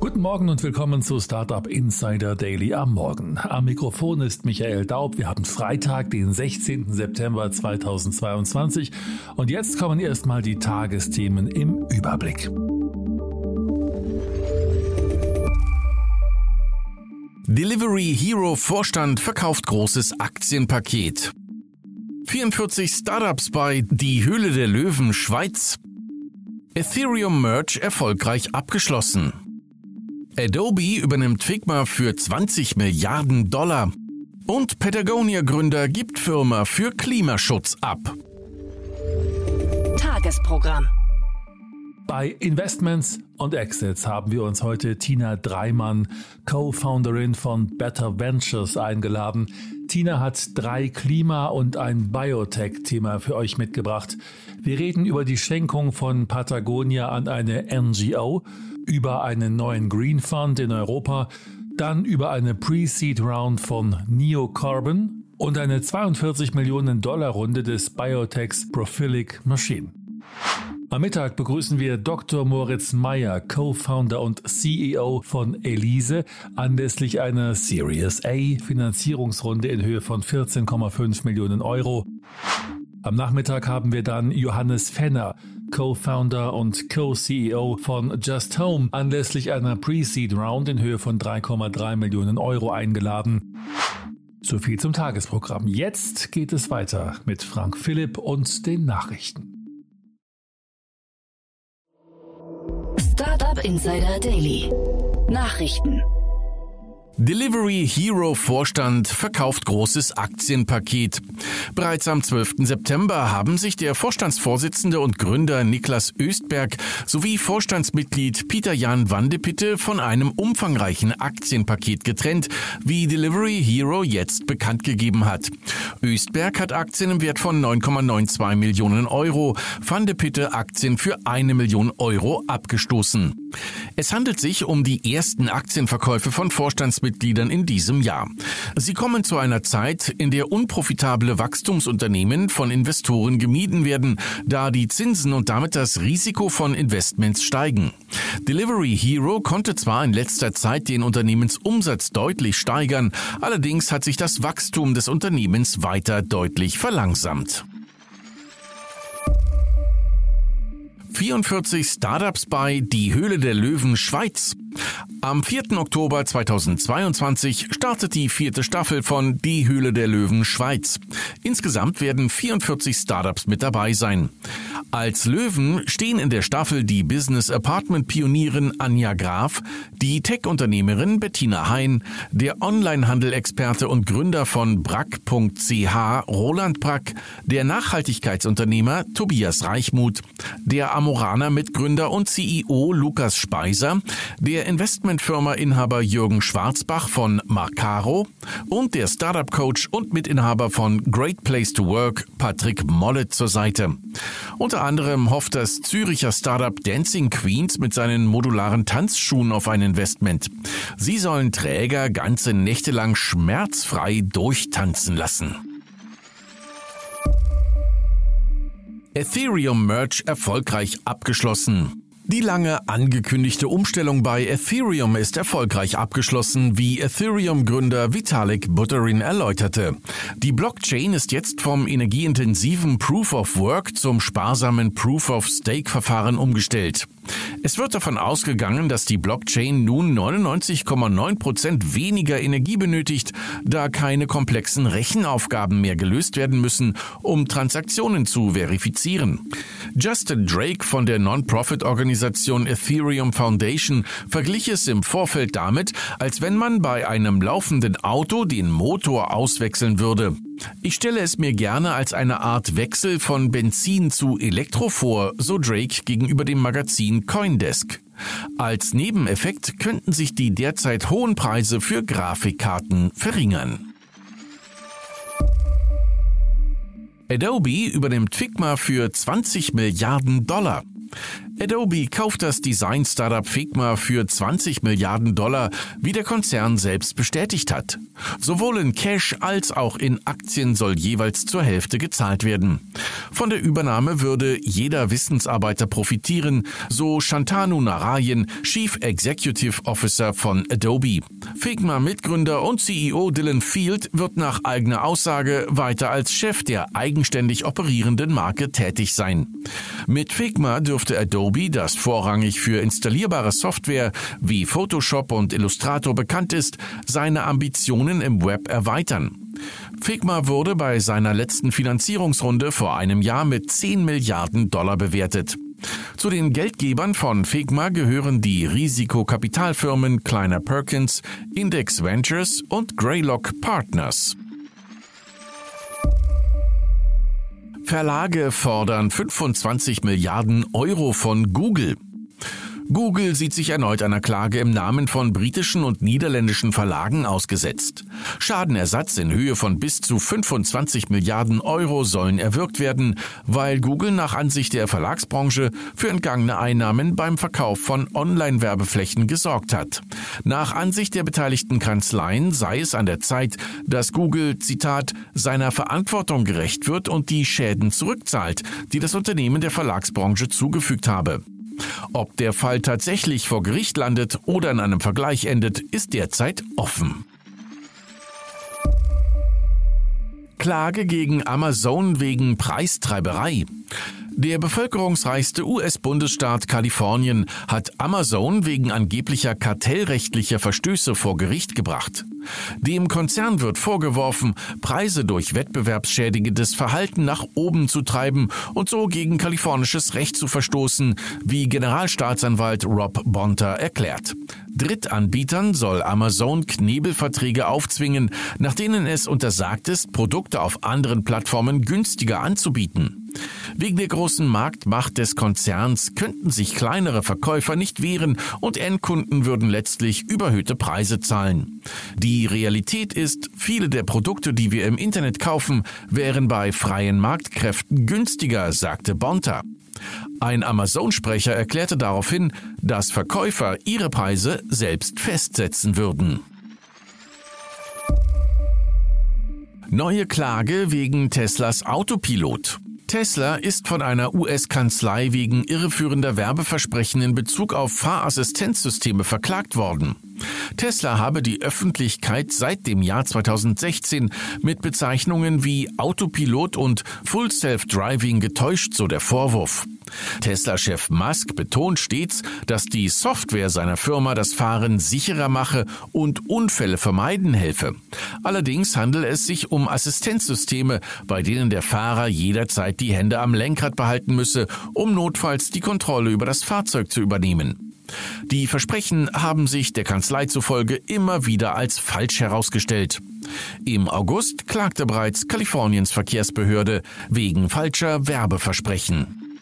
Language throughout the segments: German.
Guten Morgen und willkommen zu Startup Insider Daily am Morgen. Am Mikrofon ist Michael Daub. Wir haben Freitag, den 16. September 2022 und jetzt kommen erstmal die Tagesthemen im Überblick. Delivery Hero Vorstand verkauft großes Aktienpaket. 44 Startups bei Die Höhle der Löwen Schweiz. Ethereum Merge erfolgreich abgeschlossen. Adobe übernimmt Figma für 20 Milliarden Dollar. Und Patagonia-Gründer gibt Firma für Klimaschutz ab. Tagesprogramm. Bei Investments und Exits haben wir uns heute Tina Dreimann, Co-Founderin von Better Ventures, eingeladen. Tina hat drei Klima- und ein Biotech-Thema für euch mitgebracht. Wir reden über die Schenkung von Patagonia an eine NGO, über einen neuen Green Fund in Europa, dann über eine Pre-Seed Round von Neocarbon und eine 42 Millionen Dollar Runde des Biotechs Prophilic Machine. Am Mittag begrüßen wir Dr. Moritz Meyer, Co-Founder und CEO von Elise, anlässlich einer Series A Finanzierungsrunde in Höhe von 14,5 Millionen Euro. Am Nachmittag haben wir dann Johannes Fenner, Co-Founder und Co-CEO von Just Home, anlässlich einer Pre-Seed Round in Höhe von 3,3 Millionen Euro eingeladen. So viel zum Tagesprogramm. Jetzt geht es weiter mit Frank Philipp und den Nachrichten. Startup Insider Daily. Nachrichten. Delivery Hero Vorstand verkauft großes Aktienpaket. Bereits am 12. September haben sich der Vorstandsvorsitzende und Gründer Niklas Östberg sowie Vorstandsmitglied Peter Jan Wandepitte von einem umfangreichen Aktienpaket getrennt, wie Delivery Hero jetzt bekannt gegeben hat. Östberg hat Aktien im Wert von 9,92 Millionen Euro, Wandepitte Aktien für eine Million Euro abgestoßen. Es handelt sich um die ersten Aktienverkäufe von Vorstandsmitgliedern in diesem Jahr. Sie kommen zu einer Zeit, in der unprofitable Wachstumsunternehmen von Investoren gemieden werden, da die Zinsen und damit das Risiko von Investments steigen. Delivery Hero konnte zwar in letzter Zeit den Unternehmensumsatz deutlich steigern, allerdings hat sich das Wachstum des Unternehmens weiter deutlich verlangsamt. 44 Startups bei Die Höhle der Löwen Schweiz. Am 4. Oktober 2022 startet die vierte Staffel von Die Höhle der Löwen Schweiz. Insgesamt werden 44 Startups mit dabei sein. Als Löwen stehen in der Staffel die Business Apartment Pionierin Anja Graf, die Tech-Unternehmerin Bettina Hein, der Onlinehandel-Experte und Gründer von Brack.ch Roland Brack, der Nachhaltigkeitsunternehmer Tobias Reichmuth, der Amorana-Mitgründer und CEO Lukas Speiser, der Investmentfirma-Inhaber Jürgen Schwarzbach von Marcaro und der Startup-Coach und Mitinhaber von Great Place to Work Patrick Mollet zur Seite. Unter anderem hofft das Züricher Startup Dancing Queens mit seinen modularen Tanzschuhen auf ein Investment. Sie sollen Träger ganze Nächte lang schmerzfrei durchtanzen lassen. Ethereum Merge erfolgreich abgeschlossen. Die lange angekündigte Umstellung bei Ethereum ist erfolgreich abgeschlossen, wie Ethereum-Gründer Vitalik Buterin erläuterte. Die Blockchain ist jetzt vom energieintensiven Proof of Work zum sparsamen Proof of Stake-Verfahren umgestellt. Es wird davon ausgegangen, dass die Blockchain nun 99,9 Prozent weniger Energie benötigt, da keine komplexen Rechenaufgaben mehr gelöst werden müssen, um Transaktionen zu verifizieren. Justin Drake von der Non-Profit-Organisation Ethereum Foundation verglich es im Vorfeld damit, als wenn man bei einem laufenden Auto den Motor auswechseln würde. Ich stelle es mir gerne als eine Art Wechsel von Benzin zu Elektro vor, so Drake gegenüber dem Magazin Coindesk. Als Nebeneffekt könnten sich die derzeit hohen Preise für Grafikkarten verringern. Adobe übernimmt Figma für 20 Milliarden Dollar. Adobe kauft das Design-Startup Figma für 20 Milliarden Dollar, wie der Konzern selbst bestätigt hat. Sowohl in Cash als auch in Aktien soll jeweils zur Hälfte gezahlt werden. Von der Übernahme würde jeder Wissensarbeiter profitieren, so Shantanu Narayan, Chief Executive Officer von Adobe. Figma-Mitgründer und CEO Dylan Field wird nach eigener Aussage weiter als Chef der eigenständig operierenden Marke tätig sein. Mit Figma dürfte Adobe Adobe, das vorrangig für installierbare Software wie Photoshop und Illustrator bekannt ist, seine Ambitionen im Web erweitern. Figma wurde bei seiner letzten Finanzierungsrunde vor einem Jahr mit 10 Milliarden Dollar bewertet. Zu den Geldgebern von Figma gehören die Risikokapitalfirmen Kleiner Perkins, Index Ventures und Greylock Partners. Verlage fordern 25 Milliarden Euro von Google. Google sieht sich erneut einer Klage im Namen von britischen und niederländischen Verlagen ausgesetzt. Schadenersatz in Höhe von bis zu 25 Milliarden Euro sollen erwirkt werden, weil Google nach Ansicht der Verlagsbranche für entgangene Einnahmen beim Verkauf von Online-Werbeflächen gesorgt hat. Nach Ansicht der beteiligten Kanzleien sei es an der Zeit, dass Google, Zitat, seiner Verantwortung gerecht wird und die Schäden zurückzahlt, die das Unternehmen der Verlagsbranche zugefügt habe. Ob der Fall tatsächlich vor Gericht landet oder in einem Vergleich endet, ist derzeit offen. Klage gegen Amazon wegen Preistreiberei. Der bevölkerungsreichste US-Bundesstaat Kalifornien hat Amazon wegen angeblicher kartellrechtlicher Verstöße vor Gericht gebracht. Dem Konzern wird vorgeworfen, Preise durch wettbewerbsschädigendes Verhalten nach oben zu treiben und so gegen kalifornisches Recht zu verstoßen, wie Generalstaatsanwalt Rob Bonter erklärt. Drittanbietern soll Amazon Knebelverträge aufzwingen, nach denen es untersagt ist, Produkte auf anderen Plattformen günstiger anzubieten. Wegen der großen Marktmacht des Konzerns könnten sich kleinere Verkäufer nicht wehren und Endkunden würden letztlich überhöhte Preise zahlen. Die Realität ist, viele der Produkte, die wir im Internet kaufen, wären bei freien Marktkräften günstiger, sagte Bonta. Ein Amazon-Sprecher erklärte daraufhin, dass Verkäufer ihre Preise selbst festsetzen würden. Neue Klage wegen Teslas Autopilot. Tesla ist von einer US-Kanzlei wegen irreführender Werbeversprechen in Bezug auf Fahrassistenzsysteme verklagt worden. Tesla habe die Öffentlichkeit seit dem Jahr 2016 mit Bezeichnungen wie Autopilot und Full Self-Driving getäuscht, so der Vorwurf. Tesla-Chef Musk betont stets, dass die Software seiner Firma das Fahren sicherer mache und Unfälle vermeiden helfe. Allerdings handele es sich um Assistenzsysteme, bei denen der Fahrer jederzeit die Hände am Lenkrad behalten müsse, um notfalls die Kontrolle über das Fahrzeug zu übernehmen. Die Versprechen haben sich der Kanzlei zufolge immer wieder als falsch herausgestellt. Im August klagte bereits Kaliforniens Verkehrsbehörde wegen falscher Werbeversprechen.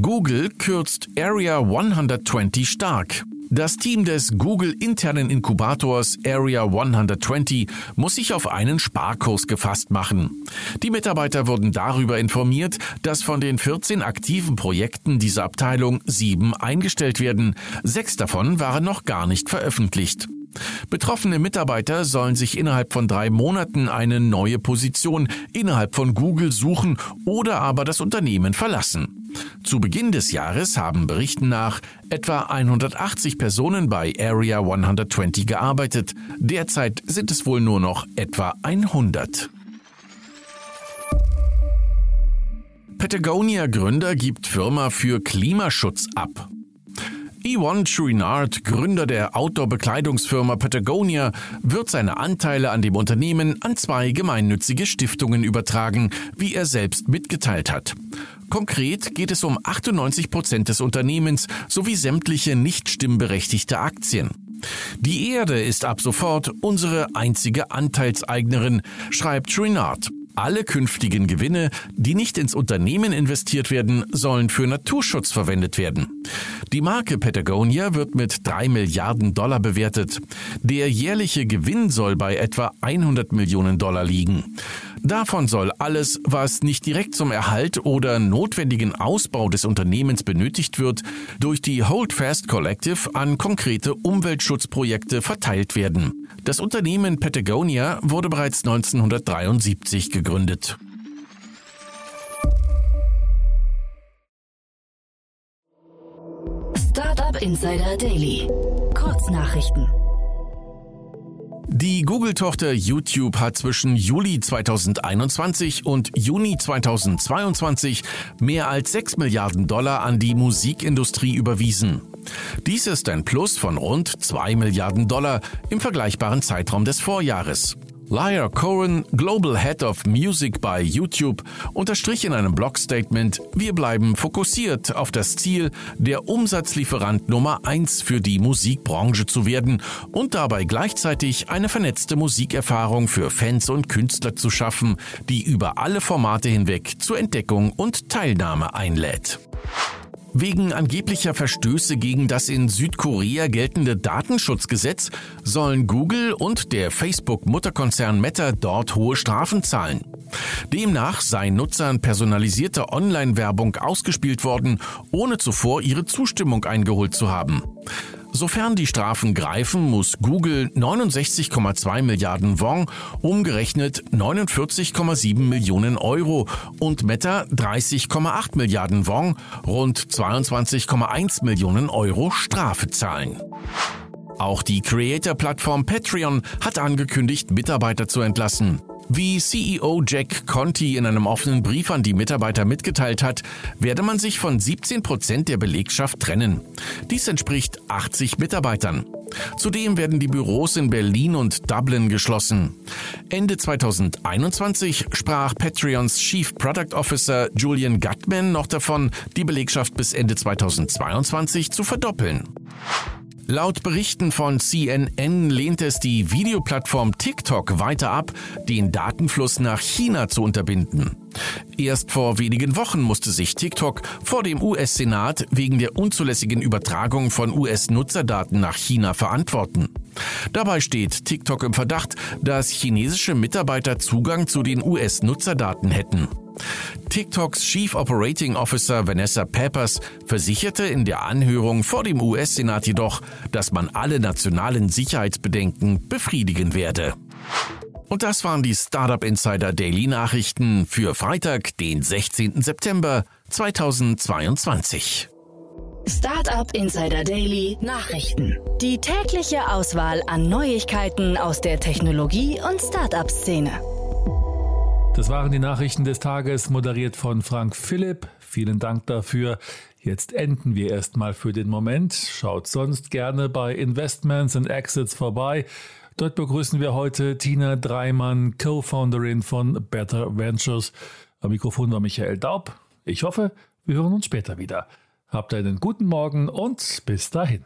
Google kürzt Area 120 stark. Das Team des Google-internen Inkubators Area 120 muss sich auf einen Sparkurs gefasst machen. Die Mitarbeiter wurden darüber informiert, dass von den 14 aktiven Projekten dieser Abteilung sieben eingestellt werden. Sechs davon waren noch gar nicht veröffentlicht. Betroffene Mitarbeiter sollen sich innerhalb von drei Monaten eine neue Position innerhalb von Google suchen oder aber das Unternehmen verlassen. Zu Beginn des Jahres haben Berichten nach etwa 180 Personen bei Area 120 gearbeitet. Derzeit sind es wohl nur noch etwa 100. Patagonia-Gründer gibt Firma für Klimaschutz ab. Yvonne Chouinard, Gründer der Outdoor-Bekleidungsfirma Patagonia, wird seine Anteile an dem Unternehmen an zwei gemeinnützige Stiftungen übertragen, wie er selbst mitgeteilt hat. Konkret geht es um 98 Prozent des Unternehmens sowie sämtliche nicht stimmberechtigte Aktien. Die Erde ist ab sofort unsere einzige Anteilseignerin, schreibt Chouinard. Alle künftigen Gewinne, die nicht ins Unternehmen investiert werden, sollen für Naturschutz verwendet werden. Die Marke Patagonia wird mit drei Milliarden Dollar bewertet. Der jährliche Gewinn soll bei etwa 100 Millionen Dollar liegen. Davon soll alles, was nicht direkt zum Erhalt oder notwendigen Ausbau des Unternehmens benötigt wird, durch die Holdfast Collective an konkrete Umweltschutzprojekte verteilt werden. Das Unternehmen Patagonia wurde bereits 1973 gegründet. Startup Insider Daily. Kurznachrichten. Die Google-Tochter YouTube hat zwischen Juli 2021 und Juni 2022 mehr als 6 Milliarden Dollar an die Musikindustrie überwiesen. Dies ist ein Plus von rund 2 Milliarden Dollar im vergleichbaren Zeitraum des Vorjahres. Lyra Cohen, Global Head of Music bei YouTube, unterstrich in einem Blogstatement, wir bleiben fokussiert auf das Ziel, der Umsatzlieferant Nummer eins für die Musikbranche zu werden und dabei gleichzeitig eine vernetzte Musikerfahrung für Fans und Künstler zu schaffen, die über alle Formate hinweg zur Entdeckung und Teilnahme einlädt. Wegen angeblicher Verstöße gegen das in Südkorea geltende Datenschutzgesetz sollen Google und der Facebook-Mutterkonzern Meta dort hohe Strafen zahlen. Demnach sei Nutzern personalisierte Online-Werbung ausgespielt worden, ohne zuvor ihre Zustimmung eingeholt zu haben. Sofern die Strafen greifen, muss Google 69,2 Milliarden Won, umgerechnet 49,7 Millionen Euro und Meta 30,8 Milliarden Won, rund 22,1 Millionen Euro Strafe zahlen. Auch die Creator-Plattform Patreon hat angekündigt, Mitarbeiter zu entlassen. Wie CEO Jack Conti in einem offenen Brief an die Mitarbeiter mitgeteilt hat, werde man sich von 17 Prozent der Belegschaft trennen. Dies entspricht 80 Mitarbeitern. Zudem werden die Büros in Berlin und Dublin geschlossen. Ende 2021 sprach Patreons Chief Product Officer Julian Gutman noch davon, die Belegschaft bis Ende 2022 zu verdoppeln. Laut Berichten von CNN lehnt es die Videoplattform TikTok weiter ab, den Datenfluss nach China zu unterbinden. Erst vor wenigen Wochen musste sich TikTok vor dem US-Senat wegen der unzulässigen Übertragung von US-Nutzerdaten nach China verantworten. Dabei steht TikTok im Verdacht, dass chinesische Mitarbeiter Zugang zu den US-Nutzerdaten hätten. TikToks Chief Operating Officer Vanessa Peppers versicherte in der Anhörung vor dem US-Senat jedoch, dass man alle nationalen Sicherheitsbedenken befriedigen werde. Und das waren die Startup Insider Daily Nachrichten für Freitag, den 16. September 2022. Startup Insider Daily Nachrichten. Die tägliche Auswahl an Neuigkeiten aus der Technologie- und Startup-Szene. Das waren die Nachrichten des Tages, moderiert von Frank Philipp. Vielen Dank dafür. Jetzt enden wir erstmal für den Moment. Schaut sonst gerne bei Investments and Exits vorbei. Dort begrüßen wir heute Tina Dreimann, Co-Founderin von Better Ventures. Am Mikrofon war Michael Daub. Ich hoffe, wir hören uns später wieder. Habt einen guten Morgen und bis dahin.